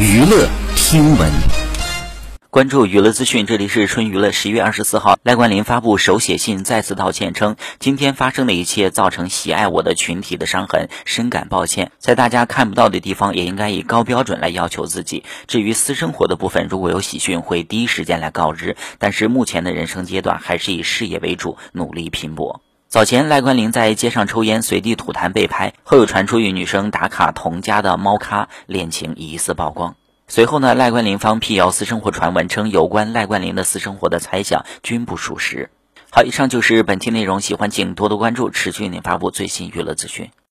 娱乐听闻，关注娱乐资讯，这里是春娱乐。十月二十四号，赖冠霖发布手写信，再次道歉称，今天发生的一切造成喜爱我的群体的伤痕，深感抱歉。在大家看不到的地方，也应该以高标准来要求自己。至于私生活的部分，如果有喜讯，会第一时间来告知。但是目前的人生阶段，还是以事业为主，努力拼搏。早前，赖冠霖在街上抽烟，随地吐痰被拍，后又传出与女生打卡同家的猫咖恋情疑似曝光。随后呢，赖冠霖方辟谣私生活传闻，称有关赖冠霖的私生活的猜想均不属实。好，以上就是本期内容，喜欢请多多关注，持续为您发布最新娱乐资讯。